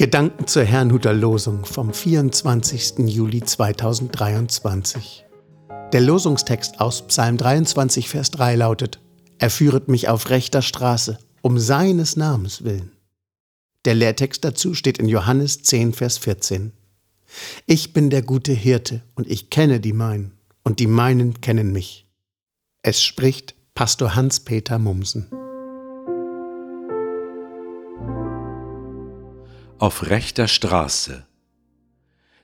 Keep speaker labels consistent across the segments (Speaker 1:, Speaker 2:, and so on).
Speaker 1: Gedanken zur Herrnhuter Losung vom 24. Juli 2023. Der Losungstext aus Psalm 23, Vers 3 lautet, Er führet mich auf rechter Straße, um seines Namens willen. Der Lehrtext dazu steht in Johannes 10, Vers 14. Ich bin der gute Hirte und ich kenne die meinen und die meinen kennen mich. Es spricht Pastor Hans-Peter Mumsen.
Speaker 2: Auf rechter Straße.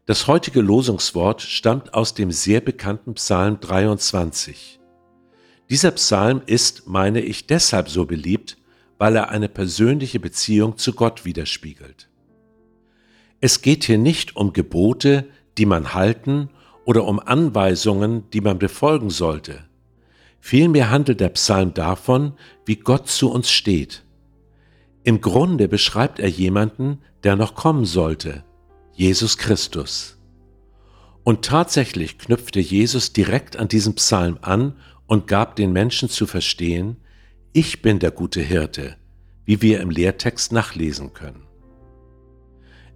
Speaker 2: Das heutige Losungswort stammt aus dem sehr bekannten Psalm 23. Dieser Psalm ist, meine ich, deshalb so beliebt, weil er eine persönliche Beziehung zu Gott widerspiegelt. Es geht hier nicht um Gebote, die man halten oder um Anweisungen, die man befolgen sollte. Vielmehr handelt der Psalm davon, wie Gott zu uns steht. Im Grunde beschreibt er jemanden, der noch kommen sollte, Jesus Christus. Und tatsächlich knüpfte Jesus direkt an diesem Psalm an und gab den Menschen zu verstehen, ich bin der gute Hirte, wie wir im Lehrtext nachlesen können.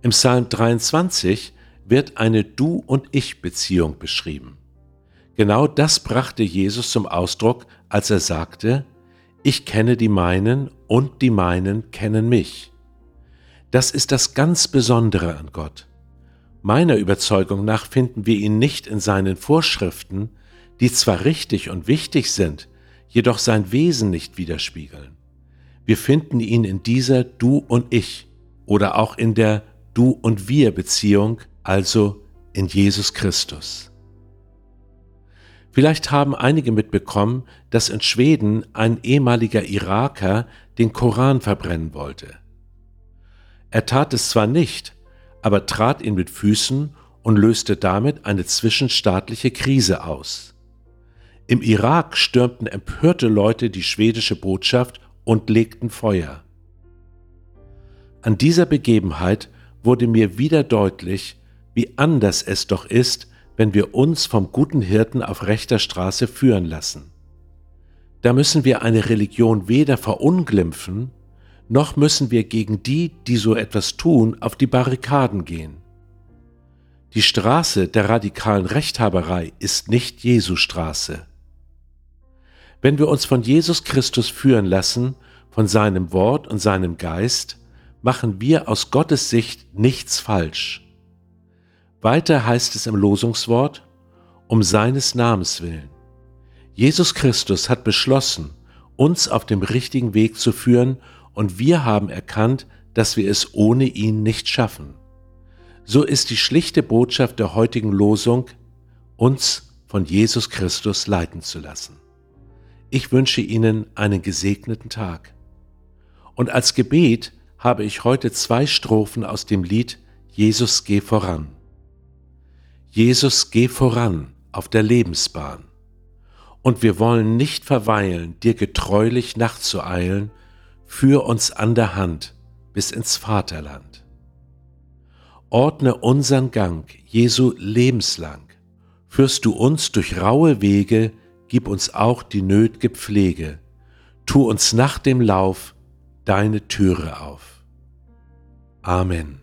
Speaker 2: Im Psalm 23 wird eine Du- und Ich-Beziehung beschrieben. Genau das brachte Jesus zum Ausdruck, als er sagte, ich kenne die meinen und die meinen kennen mich. Das ist das ganz Besondere an Gott. Meiner Überzeugung nach finden wir ihn nicht in seinen Vorschriften, die zwar richtig und wichtig sind, jedoch sein Wesen nicht widerspiegeln. Wir finden ihn in dieser Du und ich oder auch in der Du und wir Beziehung, also in Jesus Christus. Vielleicht haben einige mitbekommen, dass in Schweden ein ehemaliger Iraker den Koran verbrennen wollte. Er tat es zwar nicht, aber trat ihn mit Füßen und löste damit eine zwischenstaatliche Krise aus. Im Irak stürmten empörte Leute die schwedische Botschaft und legten Feuer. An dieser Begebenheit wurde mir wieder deutlich, wie anders es doch ist, wenn wir uns vom guten Hirten auf rechter Straße führen lassen. Da müssen wir eine Religion weder verunglimpfen, noch müssen wir gegen die, die so etwas tun, auf die Barrikaden gehen. Die Straße der radikalen Rechthaberei ist nicht Jesu Straße. Wenn wir uns von Jesus Christus führen lassen, von seinem Wort und seinem Geist, machen wir aus Gottes Sicht nichts falsch. Weiter heißt es im Losungswort, um seines Namens willen. Jesus Christus hat beschlossen, uns auf dem richtigen Weg zu führen und wir haben erkannt, dass wir es ohne ihn nicht schaffen. So ist die schlichte Botschaft der heutigen Losung, uns von Jesus Christus leiten zu lassen. Ich wünsche Ihnen einen gesegneten Tag. Und als Gebet habe ich heute zwei Strophen aus dem Lied Jesus geh voran. Jesus, geh voran auf der Lebensbahn. Und wir wollen nicht verweilen, dir getreulich nachzueilen, führ uns an der Hand bis ins Vaterland. Ordne unseren Gang, Jesu lebenslang. Führst du uns durch raue Wege, gib uns auch die nöt'ge Pflege. Tu uns nach dem Lauf deine Türe auf. Amen.